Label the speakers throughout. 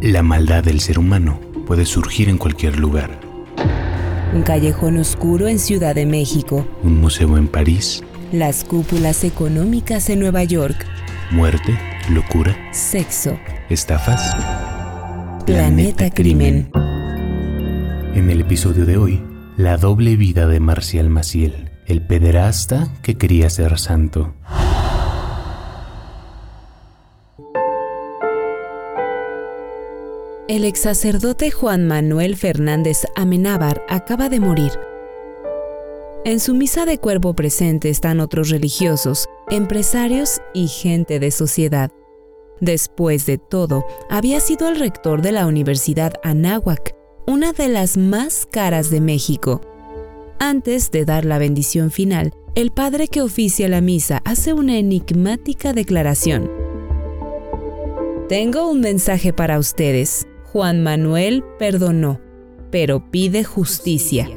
Speaker 1: La maldad del ser humano puede surgir en cualquier lugar.
Speaker 2: Un callejón oscuro en Ciudad de México.
Speaker 1: Un museo en París.
Speaker 2: Las cúpulas económicas en Nueva York.
Speaker 1: Muerte, locura.
Speaker 2: Sexo.
Speaker 1: Estafas.
Speaker 2: Planeta, Crimen.
Speaker 1: En el episodio de hoy, la doble vida de Marcial Maciel, el pederasta que quería ser santo.
Speaker 2: El ex sacerdote Juan Manuel Fernández Amenábar acaba de morir. En su misa de cuerpo presente están otros religiosos, empresarios y gente de sociedad. Después de todo, había sido el rector de la Universidad Anáhuac, una de las más caras de México. Antes de dar la bendición final, el padre que oficia la misa hace una enigmática declaración. Tengo un mensaje para ustedes. Juan Manuel perdonó, pero pide justicia.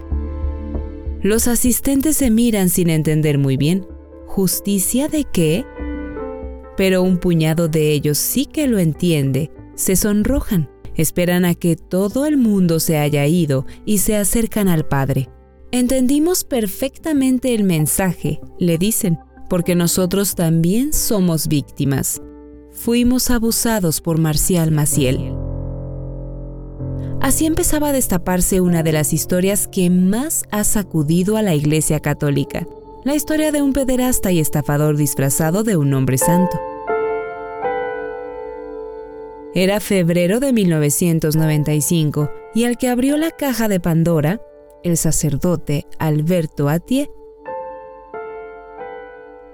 Speaker 2: Los asistentes se miran sin entender muy bien. ¿Justicia de qué? Pero un puñado de ellos sí que lo entiende. Se sonrojan, esperan a que todo el mundo se haya ido y se acercan al Padre. Entendimos perfectamente el mensaje, le dicen, porque nosotros también somos víctimas. Fuimos abusados por Marcial Maciel. Así empezaba a destaparse una de las historias que más ha sacudido a la Iglesia Católica, la historia de un pederasta y estafador disfrazado de un hombre santo. Era febrero de 1995 y al que abrió la caja de Pandora, el sacerdote Alberto Atié.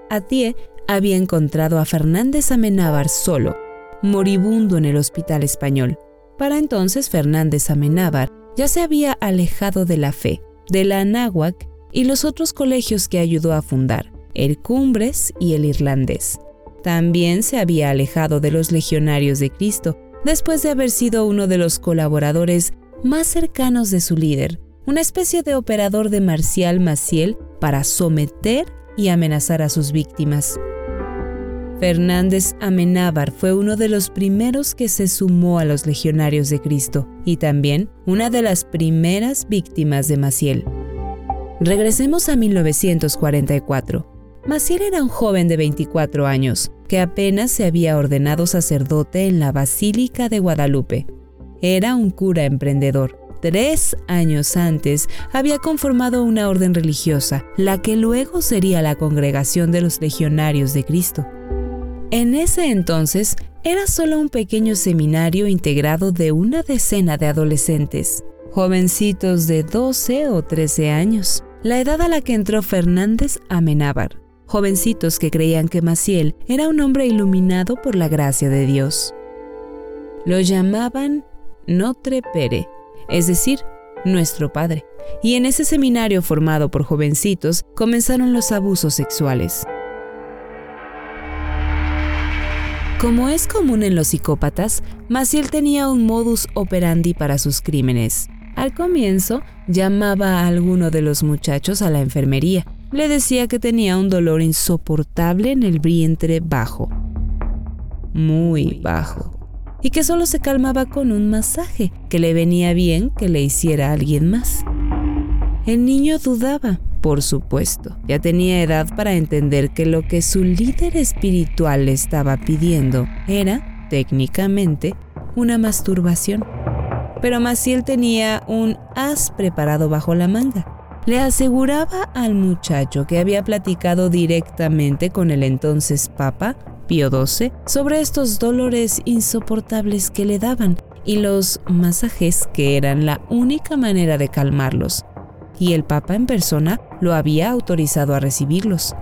Speaker 2: Atié había encontrado a Fernández Amenábar solo, moribundo en el hospital español. Para entonces Fernández Amenábar ya se había alejado de la fe, de la Anáhuac y los otros colegios que ayudó a fundar, el Cumbres y el Irlandés. También se había alejado de los legionarios de Cristo, después de haber sido uno de los colaboradores más cercanos de su líder, una especie de operador de Marcial Maciel para someter y amenazar a sus víctimas. Fernández Amenábar fue uno de los primeros que se sumó a los legionarios de Cristo y también una de las primeras víctimas de Maciel. Regresemos a 1944. Maciel era un joven de 24 años que apenas se había ordenado sacerdote en la Basílica de Guadalupe. Era un cura emprendedor. Tres años antes había conformado una orden religiosa, la que luego sería la Congregación de los Legionarios de Cristo. En ese entonces era solo un pequeño seminario integrado de una decena de adolescentes, jovencitos de 12 o 13 años, la edad a la que entró Fernández Amenábar, jovencitos que creían que Maciel era un hombre iluminado por la gracia de Dios. Lo llamaban Notre Pere, es decir, nuestro Padre, y en ese seminario formado por jovencitos comenzaron los abusos sexuales. Como es común en los psicópatas, Maciel tenía un modus operandi para sus crímenes. Al comienzo, llamaba a alguno de los muchachos a la enfermería. Le decía que tenía un dolor insoportable en el vientre bajo. Muy bajo. Y que solo se calmaba con un masaje, que le venía bien que le hiciera alguien más. El niño dudaba, por supuesto. Ya tenía edad para entender que lo que su líder espiritual le estaba pidiendo era, técnicamente, una masturbación. Pero Maciel tenía un as preparado bajo la manga. Le aseguraba al muchacho que había platicado directamente con el entonces Papa Pío XII sobre estos dolores insoportables que le daban y los masajes que eran la única manera de calmarlos y el Papa en persona lo había autorizado a recibirlos.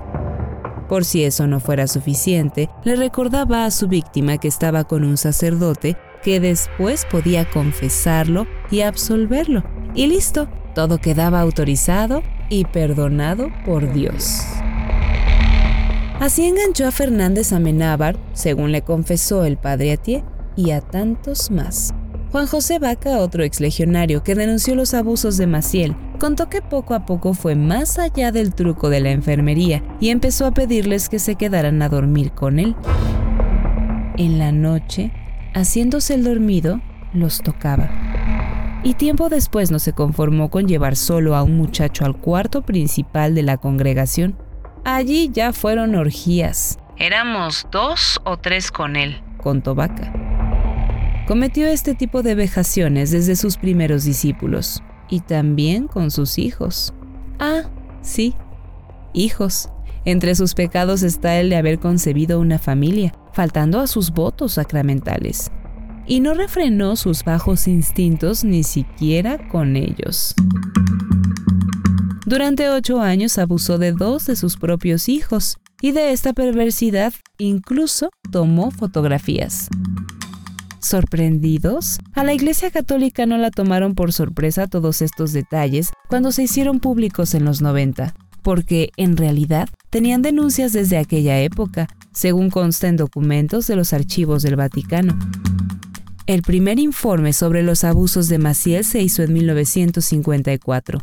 Speaker 2: Por si eso no fuera suficiente, le recordaba a su víctima que estaba con un sacerdote que después podía confesarlo y absolverlo. Y listo, todo quedaba autorizado y perdonado por Dios. Así enganchó a Fernández Amenábar, según le confesó el padre Atié, y a tantos más. Juan José Vaca, otro exlegionario que denunció los abusos de Maciel, contó que poco a poco fue más allá del truco de la enfermería y empezó a pedirles que se quedaran a dormir con él. En la noche, haciéndose el dormido, los tocaba. Y tiempo después no se conformó con llevar solo a un muchacho al cuarto principal de la congregación. Allí ya fueron orgías. Éramos dos o tres con él, contó Vaca. Cometió este tipo de vejaciones desde sus primeros discípulos y también con sus hijos. Ah, sí, hijos. Entre sus pecados está el de haber concebido una familia, faltando a sus votos sacramentales. Y no refrenó sus bajos instintos ni siquiera con ellos. Durante ocho años abusó de dos de sus propios hijos y de esta perversidad incluso tomó fotografías. Sorprendidos, a la Iglesia Católica no la tomaron por sorpresa todos estos detalles cuando se hicieron públicos en los 90, porque en realidad tenían denuncias desde aquella época, según consta en documentos de los archivos del Vaticano. El primer informe sobre los abusos de Maciel se hizo en 1954,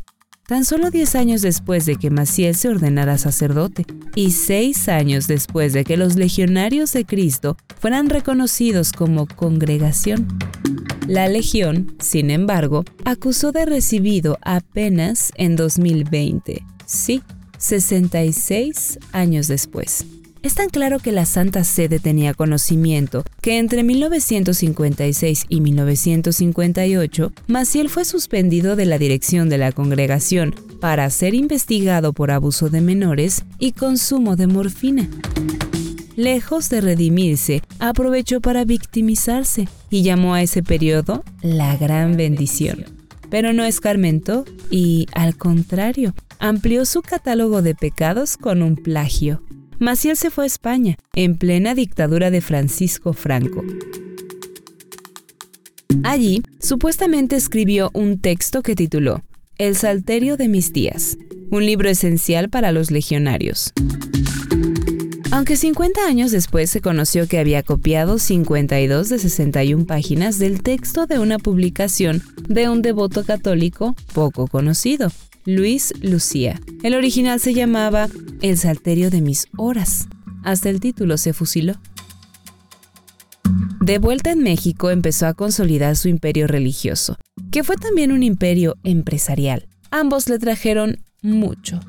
Speaker 2: tan solo 10 años después de que Maciel se ordenara sacerdote y 6 años después de que los legionarios de Cristo fueran reconocidos como congregación. La Legión, sin embargo, acusó de recibido apenas en 2020, sí, 66 años después. Es tan claro que la Santa Sede tenía conocimiento que entre 1956 y 1958, Maciel fue suspendido de la dirección de la congregación para ser investigado por abuso de menores y consumo de morfina. Lejos de redimirse, aprovechó para victimizarse y llamó a ese periodo la gran bendición. Pero no escarmentó y, al contrario, amplió su catálogo de pecados con un plagio. Maciel se fue a España, en plena dictadura de Francisco Franco. Allí, supuestamente escribió un texto que tituló El Salterio de mis días, un libro esencial para los legionarios. Aunque 50 años después se conoció que había copiado 52 de 61 páginas del texto de una publicación de un devoto católico poco conocido, Luis Lucía. El original se llamaba El Salterio de mis horas. Hasta el título se fusiló. De vuelta en México empezó a consolidar su imperio religioso, que fue también un imperio empresarial. Ambos le trajeron mucho,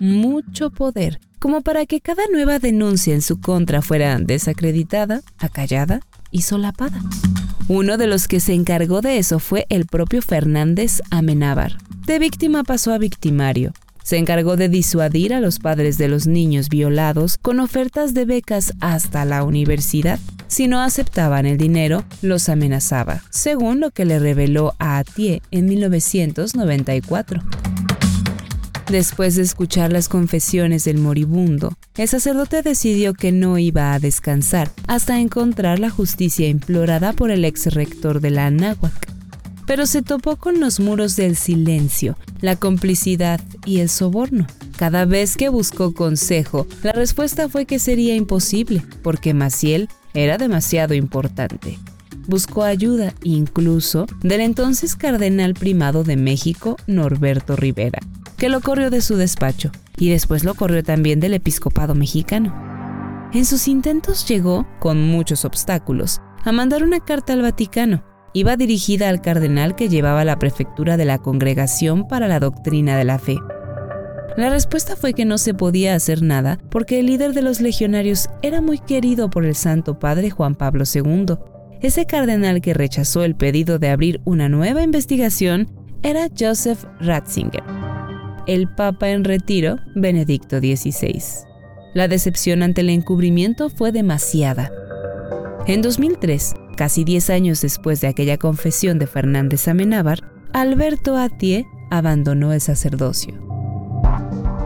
Speaker 2: mucho poder, como para que cada nueva denuncia en su contra fuera desacreditada, acallada y solapada. Uno de los que se encargó de eso fue el propio Fernández Amenábar, de víctima pasó a victimario. Se encargó de disuadir a los padres de los niños violados con ofertas de becas hasta la universidad. Si no aceptaban el dinero, los amenazaba, según lo que le reveló a Atié en 1994. Después de escuchar las confesiones del moribundo, el sacerdote decidió que no iba a descansar hasta encontrar la justicia implorada por el ex rector de la Anáhuac pero se topó con los muros del silencio, la complicidad y el soborno. Cada vez que buscó consejo, la respuesta fue que sería imposible, porque Maciel era demasiado importante. Buscó ayuda incluso del entonces cardenal primado de México, Norberto Rivera, que lo corrió de su despacho y después lo corrió también del episcopado mexicano. En sus intentos llegó, con muchos obstáculos, a mandar una carta al Vaticano, iba dirigida al cardenal que llevaba la prefectura de la Congregación para la Doctrina de la Fe. La respuesta fue que no se podía hacer nada porque el líder de los legionarios era muy querido por el Santo Padre Juan Pablo II. Ese cardenal que rechazó el pedido de abrir una nueva investigación era Joseph Ratzinger, el Papa en retiro, Benedicto XVI. La decepción ante el encubrimiento fue demasiada. En 2003, Casi 10 años después de aquella confesión de Fernández Amenábar, Alberto Atié abandonó el sacerdocio.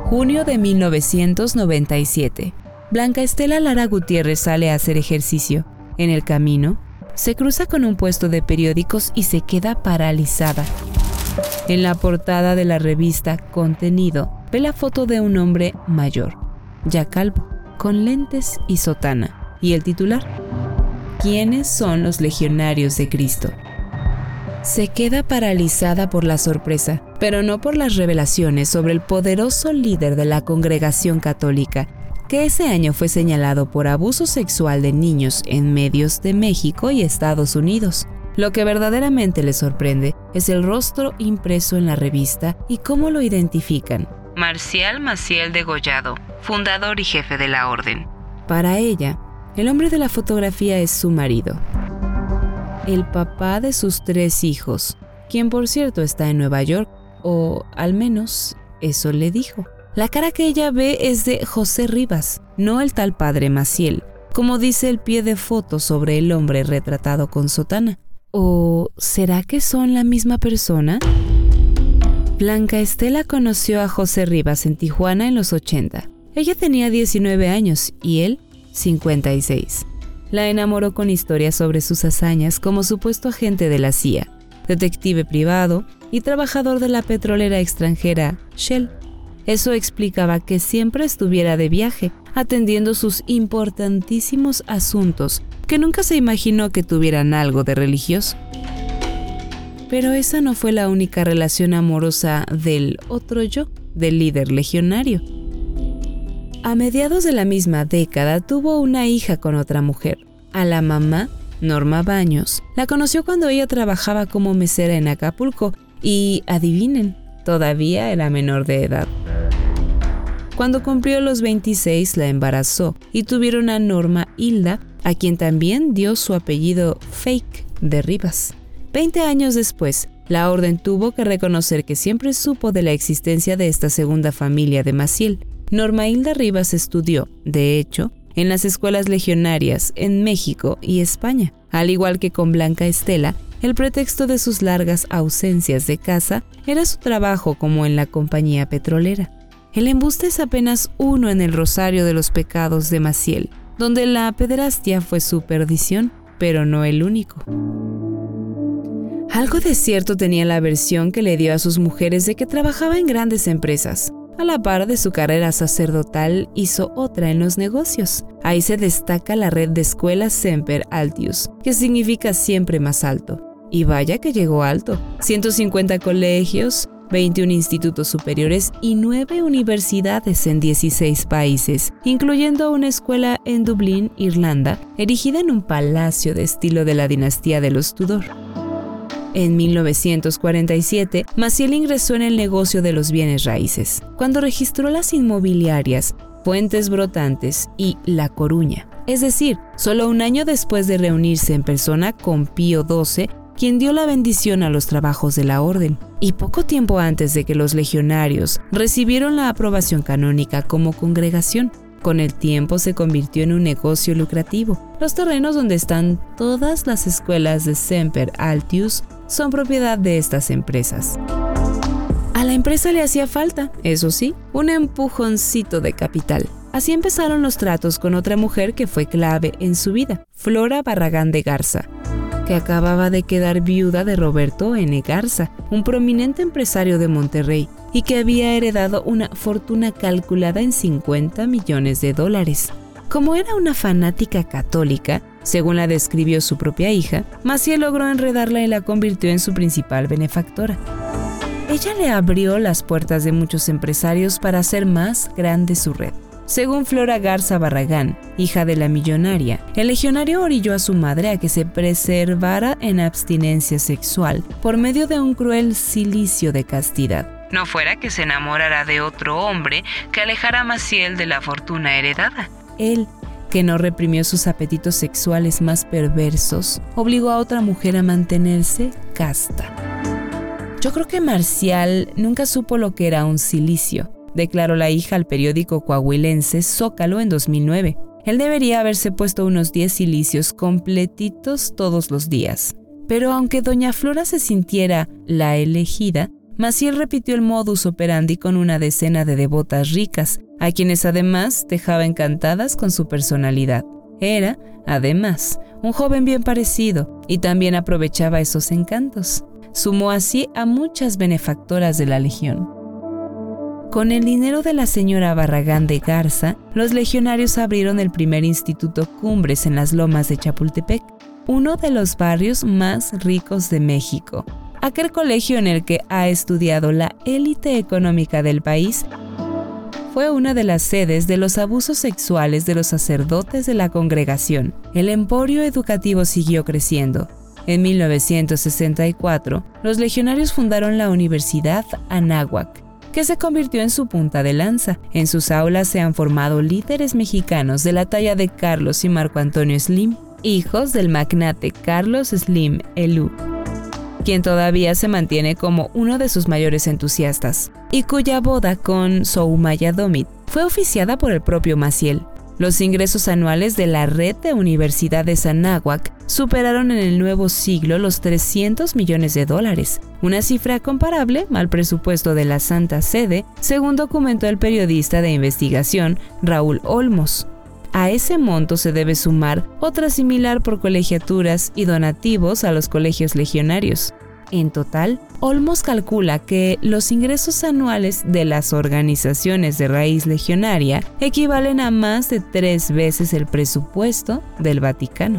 Speaker 2: Junio de 1997. Blanca Estela Lara Gutiérrez sale a hacer ejercicio. En el camino, se cruza con un puesto de periódicos y se queda paralizada. En la portada de la revista Contenido ve la foto de un hombre mayor, ya calvo, con lentes y sotana, y el titular, quiénes son los legionarios de Cristo. Se queda paralizada por la sorpresa, pero no por las revelaciones sobre el poderoso líder de la congregación católica, que ese año fue señalado por abuso sexual de niños en medios de México y Estados Unidos. Lo que verdaderamente le sorprende es el rostro impreso en la revista y cómo lo identifican. Marcial Maciel Degollado, fundador y jefe de la orden. Para ella, el hombre de la fotografía es su marido, el papá de sus tres hijos, quien por cierto está en Nueva York, o al menos eso le dijo. La cara que ella ve es de José Rivas, no el tal padre Maciel, como dice el pie de foto sobre el hombre retratado con sotana. ¿O será que son la misma persona? Blanca Estela conoció a José Rivas en Tijuana en los 80. Ella tenía 19 años y él 56. La enamoró con historias sobre sus hazañas como supuesto agente de la CIA, detective privado y trabajador de la petrolera extranjera Shell. Eso explicaba que siempre estuviera de viaje, atendiendo sus importantísimos asuntos, que nunca se imaginó que tuvieran algo de religioso. Pero esa no fue la única relación amorosa del otro yo, del líder legionario. A mediados de la misma década tuvo una hija con otra mujer. A la mamá, Norma Baños, la conoció cuando ella trabajaba como mesera en Acapulco y, adivinen, todavía era menor de edad. Cuando cumplió los 26 la embarazó y tuvieron a Norma Hilda, a quien también dio su apellido fake de Rivas. Veinte años después, la orden tuvo que reconocer que siempre supo de la existencia de esta segunda familia de Maciel. Norma Hilda Rivas estudió, de hecho, en las escuelas legionarias en México y España. Al igual que con Blanca Estela, el pretexto de sus largas ausencias de casa era su trabajo como en la compañía petrolera. El embuste es apenas uno en el rosario de los pecados de Maciel, donde la pederastia fue su perdición, pero no el único. Algo de cierto tenía la versión que le dio a sus mujeres de que trabajaba en grandes empresas. A la par de su carrera sacerdotal, hizo otra en los negocios. Ahí se destaca la red de escuelas Semper Altius, que significa siempre más alto. Y vaya que llegó alto. 150 colegios, 21 institutos superiores y 9 universidades en 16 países, incluyendo una escuela en Dublín, Irlanda, erigida en un palacio de estilo de la dinastía de los Tudor. En 1947, Maciel ingresó en el negocio de los bienes raíces, cuando registró las inmobiliarias Fuentes Brotantes y La Coruña. Es decir, solo un año después de reunirse en persona con Pío XII, quien dio la bendición a los trabajos de la orden, y poco tiempo antes de que los legionarios recibieron la aprobación canónica como congregación. Con el tiempo se convirtió en un negocio lucrativo. Los terrenos donde están todas las escuelas de Semper Altius son propiedad de estas empresas. A la empresa le hacía falta, eso sí, un empujoncito de capital. Así empezaron los tratos con otra mujer que fue clave en su vida, Flora Barragán de Garza, que acababa de quedar viuda de Roberto N. Garza, un prominente empresario de Monterrey, y que había heredado una fortuna calculada en 50 millones de dólares. Como era una fanática católica, según la describió su propia hija, Maciel logró enredarla y la convirtió en su principal benefactora. Ella le abrió las puertas de muchos empresarios para hacer más grande su red. Según Flora Garza Barragán, hija de la millonaria, el legionario orilló a su madre a que se preservara en abstinencia sexual por medio de un cruel silicio de castidad. No fuera que se enamorara de otro hombre que alejara a Maciel de la fortuna heredada. Él que no reprimió sus apetitos sexuales más perversos, obligó a otra mujer a mantenerse casta. Yo creo que Marcial nunca supo lo que era un silicio, declaró la hija al periódico coahuilense Zócalo en 2009. Él debería haberse puesto unos 10 silicios completitos todos los días. Pero aunque doña Flora se sintiera la elegida, Maciel repitió el modus operandi con una decena de devotas ricas, a quienes además dejaba encantadas con su personalidad. Era, además, un joven bien parecido y también aprovechaba esos encantos. Sumó así a muchas benefactoras de la Legión. Con el dinero de la señora Barragán de Garza, los legionarios abrieron el primer instituto Cumbres en las lomas de Chapultepec, uno de los barrios más ricos de México, aquel colegio en el que ha estudiado la élite económica del país, fue una de las sedes de los abusos sexuales de los sacerdotes de la congregación. El emporio educativo siguió creciendo. En 1964, los legionarios fundaron la Universidad Anáhuac, que se convirtió en su punta de lanza. En sus aulas se han formado líderes mexicanos de la talla de Carlos y Marco Antonio Slim, hijos del magnate Carlos Slim Elú, quien todavía se mantiene como uno de sus mayores entusiastas, y cuya boda con Soumaya Domit fue oficiada por el propio Maciel. Los ingresos anuales de la red de universidades Anáhuac superaron en el nuevo siglo los 300 millones de dólares, una cifra comparable al presupuesto de la Santa Sede, según documentó el periodista de investigación Raúl Olmos. A ese monto se debe sumar otra similar por colegiaturas y donativos a los colegios legionarios. En total, Olmos calcula que los ingresos anuales de las organizaciones de raíz legionaria equivalen a más de tres veces el presupuesto del Vaticano.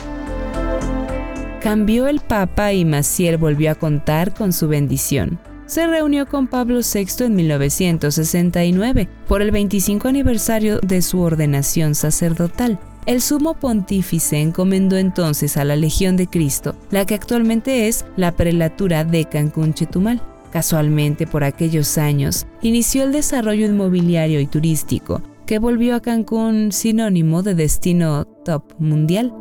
Speaker 2: Cambió el Papa y Maciel volvió a contar con su bendición. Se reunió con Pablo VI en 1969 por el 25 aniversario de su ordenación sacerdotal el sumo pontífice encomendó entonces a la Legión de Cristo, la que actualmente es la prelatura de Cancún Chetumal. Casualmente por aquellos años inició el desarrollo inmobiliario y turístico, que volvió a Cancún sinónimo de destino top mundial.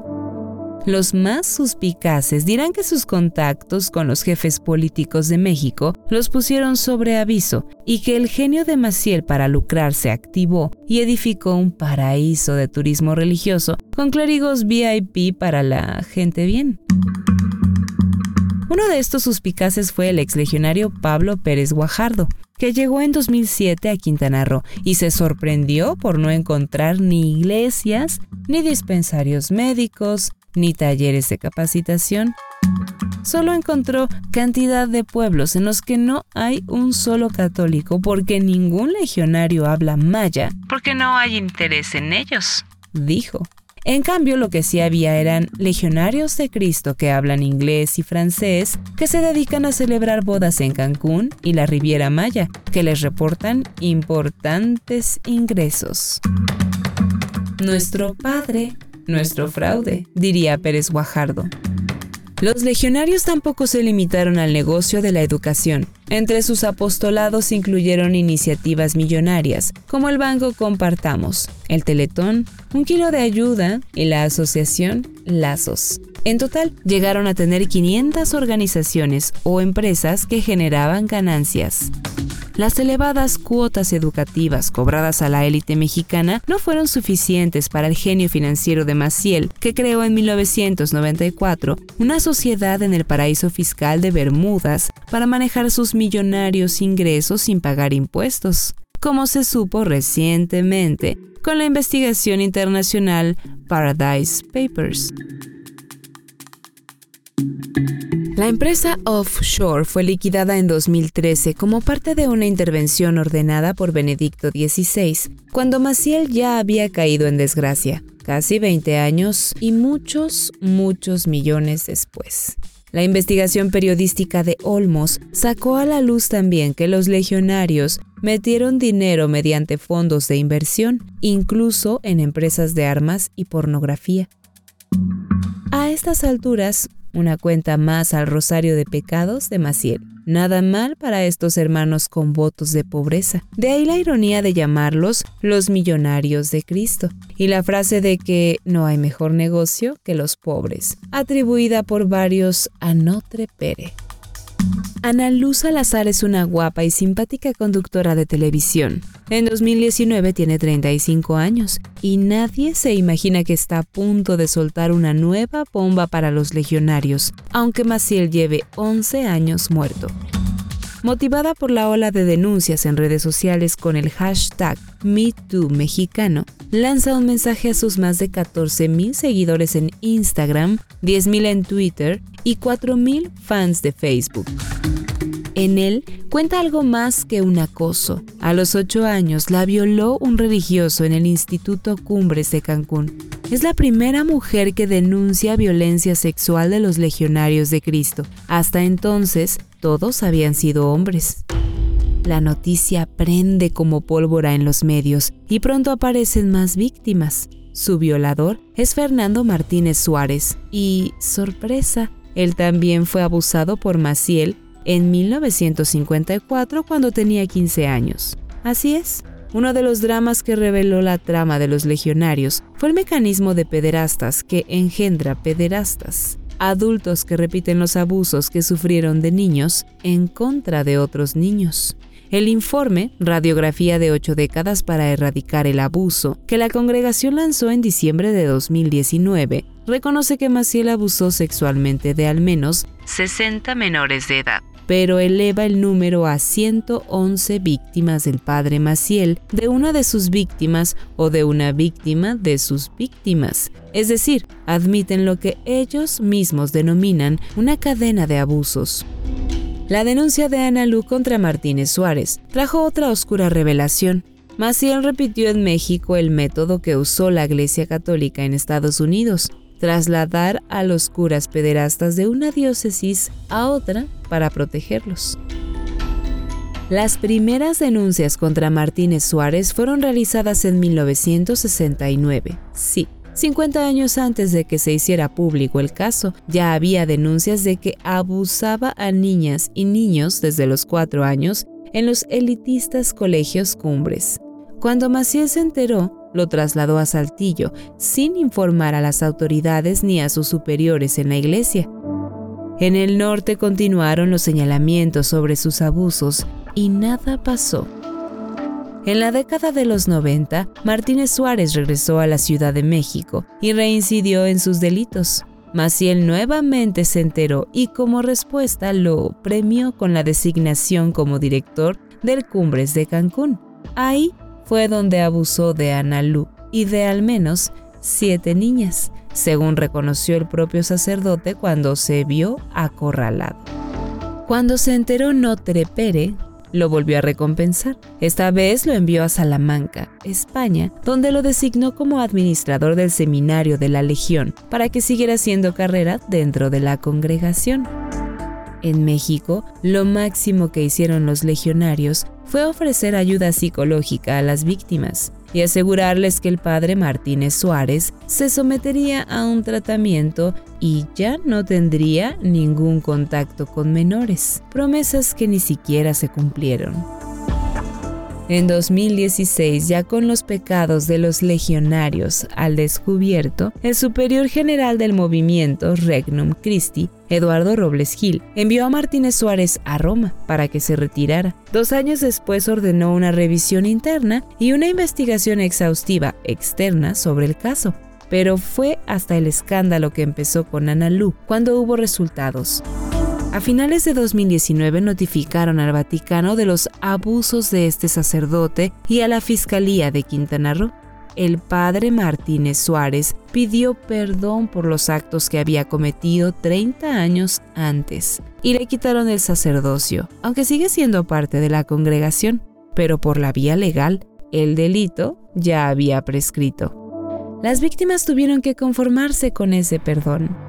Speaker 2: Los más suspicaces dirán que sus contactos con los jefes políticos de México los pusieron sobre aviso y que el genio de Maciel para lucrarse activó y edificó un paraíso de turismo religioso con clérigos VIP para la gente bien. Uno de estos suspicaces fue el exlegionario Pablo Pérez Guajardo, que llegó en 2007 a Quintana Roo y se sorprendió por no encontrar ni iglesias, ni dispensarios médicos, ni talleres de capacitación. Solo encontró cantidad de pueblos en los que no hay un solo católico porque ningún legionario habla maya, porque no hay interés en ellos, dijo. En cambio, lo que sí había eran legionarios de Cristo que hablan inglés y francés, que se dedican a celebrar bodas en Cancún y la Riviera Maya, que les reportan importantes ingresos. Nuestro Padre nuestro fraude, diría Pérez Guajardo. Los legionarios tampoco se limitaron al negocio de la educación. Entre sus apostolados incluyeron iniciativas millonarias, como el Banco Compartamos, el Teletón, un kilo de ayuda y la asociación Lazos. En total, llegaron a tener 500 organizaciones o empresas que generaban ganancias. Las elevadas cuotas educativas cobradas a la élite mexicana no fueron suficientes para el genio financiero de Maciel, que creó en 1994 una sociedad en el paraíso fiscal de Bermudas para manejar sus millonarios ingresos sin pagar impuestos, como se supo recientemente con la investigación internacional Paradise Papers. La empresa Offshore fue liquidada en 2013 como parte de una intervención ordenada por Benedicto XVI, cuando Maciel ya había caído en desgracia, casi 20 años y muchos, muchos millones después. La investigación periodística de Olmos sacó a la luz también que los legionarios metieron dinero mediante fondos de inversión, incluso en empresas de armas y pornografía. A estas alturas, una cuenta más al rosario de pecados de Maciel. Nada mal para estos hermanos con votos de pobreza. De ahí la ironía de llamarlos los millonarios de Cristo. Y la frase de que no hay mejor negocio que los pobres, atribuida por varios a Notre Pere. Ana Luz Salazar es una guapa y simpática conductora de televisión. En 2019 tiene 35 años y nadie se imagina que está a punto de soltar una nueva bomba para los legionarios, aunque Maciel lleve 11 años muerto. Motivada por la ola de denuncias en redes sociales con el hashtag MeTooMexicano, lanza un mensaje a sus más de 14.000 seguidores en Instagram, 10.000 en Twitter y 4.000 fans de Facebook. En él cuenta algo más que un acoso. A los ocho años la violó un religioso en el Instituto Cumbres de Cancún. Es la primera mujer que denuncia violencia sexual de los legionarios de Cristo. Hasta entonces, todos habían sido hombres. La noticia prende como pólvora en los medios y pronto aparecen más víctimas. Su violador es Fernando Martínez Suárez y, sorpresa, él también fue abusado por Maciel en 1954 cuando tenía 15 años. Así es, uno de los dramas que reveló la trama de los legionarios fue el mecanismo de pederastas que engendra pederastas, adultos que repiten los abusos que sufrieron de niños en contra de otros niños. El informe, Radiografía de ocho décadas para erradicar el abuso, que la congregación lanzó en diciembre de 2019, reconoce que Maciel abusó sexualmente de al menos 60 menores de edad pero eleva el número a 111 víctimas del padre Maciel de una de sus víctimas o de una víctima de sus víctimas. Es decir, admiten lo que ellos mismos denominan una cadena de abusos. La denuncia de Ana Lu contra Martínez Suárez trajo otra oscura revelación. Maciel repitió en México el método que usó la Iglesia Católica en Estados Unidos, trasladar a los curas pederastas de una diócesis a otra para protegerlos. Las primeras denuncias contra Martínez Suárez fueron realizadas en 1969. Sí, 50 años antes de que se hiciera público el caso, ya había denuncias de que abusaba a niñas y niños desde los 4 años en los elitistas colegios cumbres. Cuando Maciel se enteró, lo trasladó a Saltillo sin informar a las autoridades ni a sus superiores en la iglesia. En el norte continuaron los señalamientos sobre sus abusos y nada pasó. En la década de los 90, Martínez Suárez regresó a la Ciudad de México y reincidió en sus delitos. Maciel nuevamente se enteró y como respuesta lo premió con la designación como director del Cumbres de Cancún. Ahí fue donde abusó de Ana Lu y de al menos siete niñas, según reconoció el propio sacerdote cuando se vio acorralado. Cuando se enteró Notre Pere, lo volvió a recompensar. Esta vez lo envió a Salamanca, España, donde lo designó como administrador del seminario de la Legión para que siguiera haciendo carrera dentro de la congregación. En México, lo máximo que hicieron los legionarios fue ofrecer ayuda psicológica a las víctimas y asegurarles que el padre Martínez Suárez se sometería a un tratamiento y ya no tendría ningún contacto con menores, promesas que ni siquiera se cumplieron. En 2016, ya con los pecados de los legionarios al descubierto, el superior general del movimiento Regnum Christi, Eduardo Robles Gil, envió a Martínez Suárez a Roma para que se retirara. Dos años después ordenó una revisión interna y una investigación exhaustiva externa sobre el caso. Pero fue hasta el escándalo que empezó con Ana Lu cuando hubo resultados. A finales de 2019 notificaron al Vaticano de los abusos de este sacerdote y a la Fiscalía de Quintana Roo. El padre Martínez Suárez pidió perdón por los actos que había cometido 30 años antes y le quitaron el sacerdocio, aunque sigue siendo parte de la congregación, pero por la vía legal, el delito ya había prescrito. Las víctimas tuvieron que conformarse con ese perdón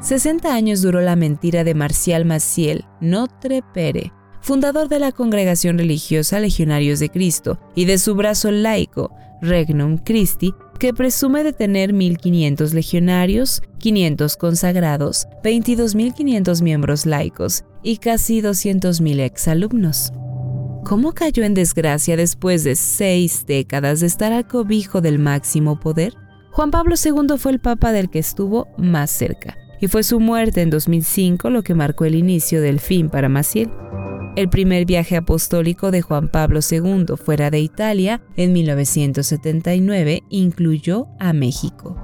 Speaker 2: 60 años duró la mentira de Marcial Maciel Notre Pere, fundador de la congregación religiosa Legionarios de Cristo y de su brazo laico, Regnum Christi, que presume de tener 1.500 legionarios, 500 consagrados, 22.500 miembros laicos y casi 200.000 exalumnos. ¿Cómo cayó en desgracia después de seis décadas de estar al cobijo del máximo poder? Juan Pablo II fue el papa del que estuvo más cerca y fue su muerte en 2005 lo que marcó el inicio del fin para Maciel. El primer viaje apostólico de Juan Pablo II fuera de Italia en 1979 incluyó a México.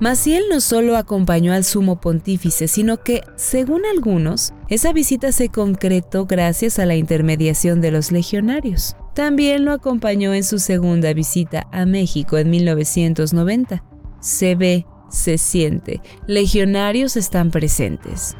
Speaker 2: Maciel no solo acompañó al sumo pontífice, sino que, según algunos, esa visita se concretó gracias a la intermediación de los legionarios. También lo acompañó en su segunda visita a México en 1990. Se ve se siente. Legionarios están presentes.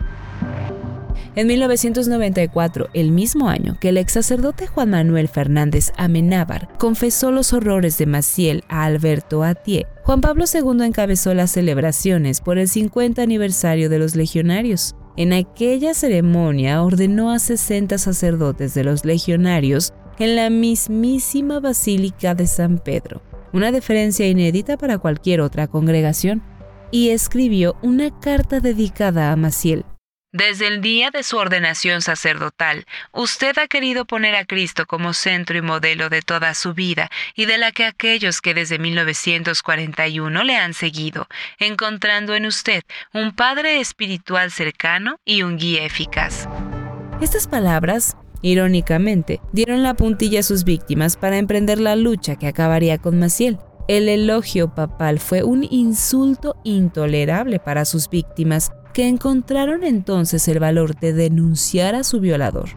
Speaker 2: En 1994, el mismo año que el ex sacerdote Juan Manuel Fernández Amenábar confesó los horrores de Maciel a Alberto Atié, Juan Pablo II encabezó las celebraciones por el 50 aniversario de los legionarios. En aquella ceremonia ordenó a 60 sacerdotes de los legionarios en la mismísima Basílica de San Pedro, una deferencia inédita para cualquier otra congregación. y escribió una carta dedicada a Maciel. Desde el día de su ordenación sacerdotal, usted ha querido poner a Cristo como centro y modelo de toda su vida y de la que aquellos que desde 1941 le han seguido, encontrando en usted un Padre espiritual cercano y un guía eficaz. Estas palabras, irónicamente, dieron la puntilla a sus víctimas para emprender la lucha que acabaría con Maciel. El elogio papal fue un insulto intolerable para sus víctimas, que encontraron entonces el valor de denunciar a su violador.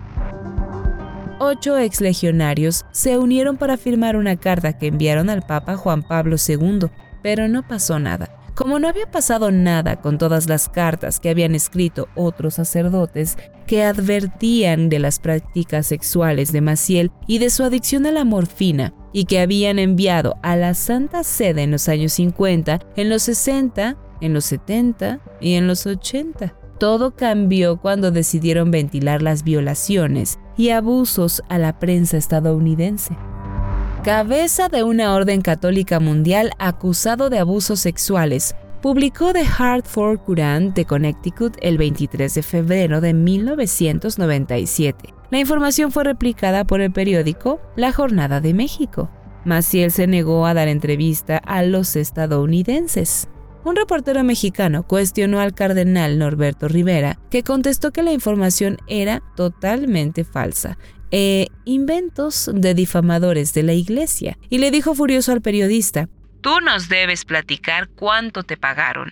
Speaker 2: Ocho exlegionarios se unieron para firmar una carta que enviaron al Papa Juan Pablo II, pero no pasó nada. Como no había pasado nada con todas las cartas que habían escrito otros sacerdotes que advertían de las prácticas sexuales de Maciel y de su adicción a la morfina, y que habían enviado a la Santa Sede en los años 50, en los 60 en los 70 y en los 80. Todo cambió cuando decidieron ventilar las violaciones y abusos a la prensa estadounidense. Cabeza de una orden católica mundial acusado de abusos sexuales, publicó The Hartford Courant de Connecticut el 23 de febrero de 1997. La información fue replicada por el periódico La Jornada de México. Maciel se negó a dar entrevista a los estadounidenses. Un reportero mexicano cuestionó al cardenal Norberto Rivera, que contestó que la información era totalmente falsa e inventos de difamadores de la iglesia, y le dijo furioso al periodista, Tú nos debes platicar cuánto te pagaron.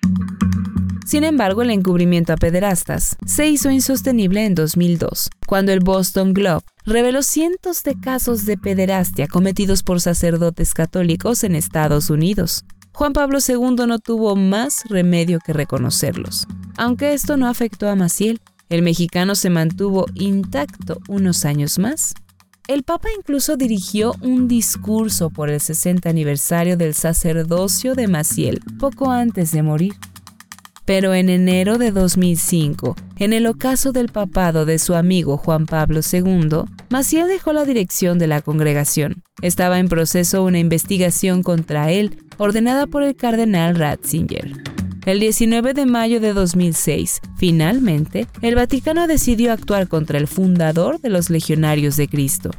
Speaker 2: Sin embargo, el encubrimiento a pederastas se hizo insostenible en 2002, cuando el Boston Globe reveló cientos de casos de pederastia cometidos por sacerdotes católicos en Estados Unidos. Juan Pablo II no tuvo más remedio que reconocerlos. Aunque esto no afectó a Maciel, el mexicano se mantuvo intacto unos años más. El Papa incluso dirigió un discurso por el 60 aniversario del sacerdocio de Maciel, poco antes de morir. Pero en enero de 2005, en el ocaso del papado de su amigo Juan Pablo II, Maciel dejó la dirección de la congregación. Estaba en proceso una investigación contra él ordenada por el cardenal Ratzinger. El 19 de mayo de 2006, finalmente, el Vaticano decidió actuar contra el fundador de los Legionarios de Cristo.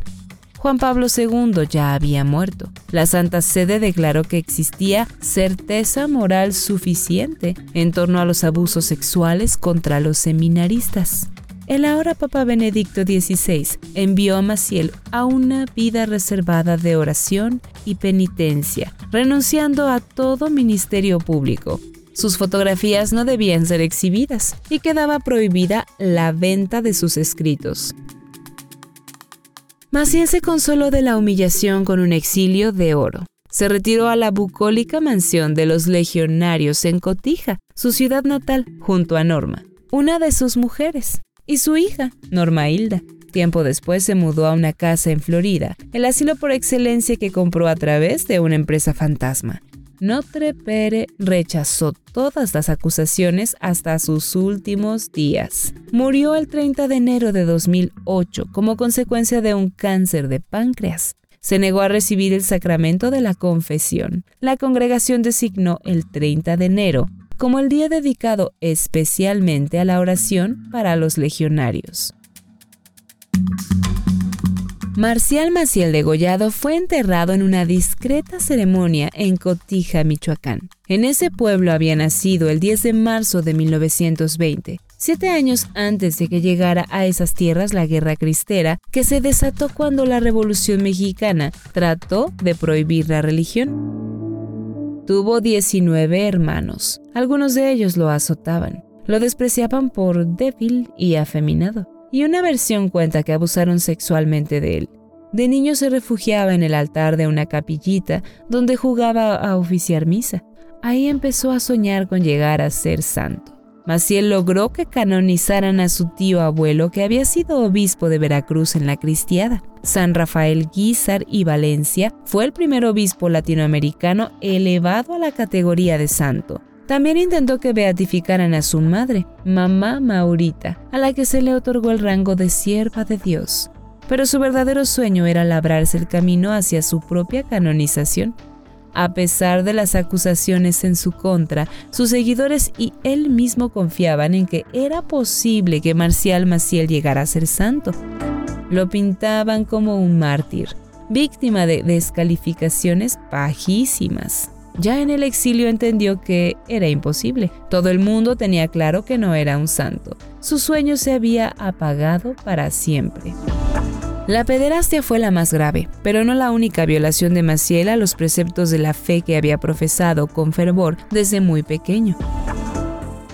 Speaker 2: Juan Pablo II ya había muerto. La Santa Sede declaró que existía certeza moral suficiente en torno a los abusos sexuales contra los seminaristas. El ahora Papa Benedicto XVI envió a Maciel a una vida reservada de oración y penitencia, renunciando a todo ministerio público. Sus fotografías no debían ser exhibidas y quedaba prohibida la venta de sus escritos. Maciel se consoló de la humillación con un exilio de oro. Se retiró a la bucólica mansión de los legionarios en Cotija, su ciudad natal, junto a Norma, una de sus mujeres y su hija, Norma Hilda. Tiempo después se mudó a una casa en Florida, el asilo por excelencia que compró a través de una empresa fantasma. Notre Pere rechazó todas las acusaciones hasta sus últimos días. Murió el 30 de enero de 2008 como consecuencia de un cáncer de páncreas. Se negó a recibir el sacramento de la confesión. La congregación designó el 30 de enero como el día dedicado especialmente a la oración para los legionarios. Marcial Maciel Degollado fue enterrado en una discreta ceremonia en Cotija, Michoacán. En ese pueblo había nacido el 10 de marzo de 1920, siete años antes de que llegara a esas tierras la guerra cristera que se desató cuando la Revolución Mexicana trató de prohibir la religión. Tuvo 19 hermanos. Algunos de ellos lo azotaban. Lo despreciaban por débil y afeminado. Y una versión cuenta que abusaron sexualmente de él. De niño se refugiaba en el altar de una capillita donde jugaba a oficiar misa. Ahí empezó a soñar con llegar a ser santo. Maciel logró que canonizaran a su tío abuelo que había sido obispo de Veracruz en la Cristiada. San Rafael Guízar y Valencia fue el primer obispo latinoamericano elevado a la categoría de santo. También intentó que beatificaran a su madre, mamá Maurita, a la que se le otorgó el rango de sierva de Dios. Pero su verdadero sueño era labrarse el camino hacia su propia canonización. A pesar de las acusaciones en su contra, sus seguidores y él mismo confiaban en que era posible que Marcial Maciel llegara a ser santo. Lo pintaban como un mártir, víctima de descalificaciones bajísimas. Ya en el exilio entendió que era imposible. Todo el mundo tenía claro que no era un santo. Su sueño se había apagado para siempre. La pederastia fue la más grave, pero no la única violación de Maciel a los preceptos de la fe que había profesado con fervor desde muy pequeño.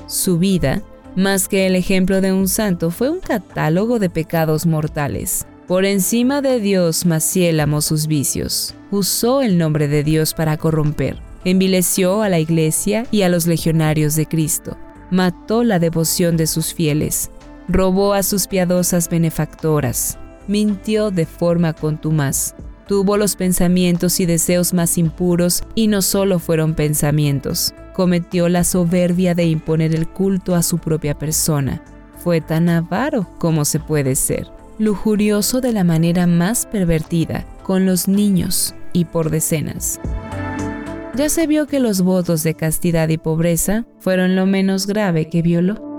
Speaker 2: Su vida, más que el ejemplo de un santo, fue un catálogo de pecados mortales. Por encima de Dios, Maciel amó sus vicios, usó el nombre de Dios para corromper, envileció a la iglesia y a los legionarios de Cristo, mató la devoción de sus fieles, robó a sus piadosas benefactoras, mintió de forma contumaz. Tuvo los pensamientos y deseos más impuros y no solo fueron pensamientos. Cometió la soberbia de imponer el culto a su propia persona. Fue tan avaro como se puede ser, lujurioso de la manera más pervertida, con los niños y por decenas. Ya se vio que los votos de castidad y pobreza fueron lo menos grave que violó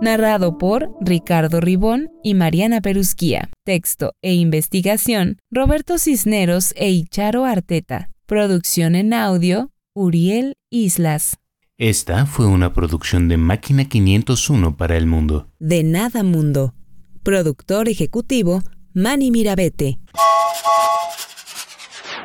Speaker 2: narrado por Ricardo Ribón y Mariana Perusquía. Texto e investigación, Roberto Cisneros e Icharo Arteta. Producción en audio, Uriel Islas.
Speaker 1: Esta fue una producción de Máquina 501 para el mundo.
Speaker 2: De Nada Mundo. Productor ejecutivo, Manny Mirabete.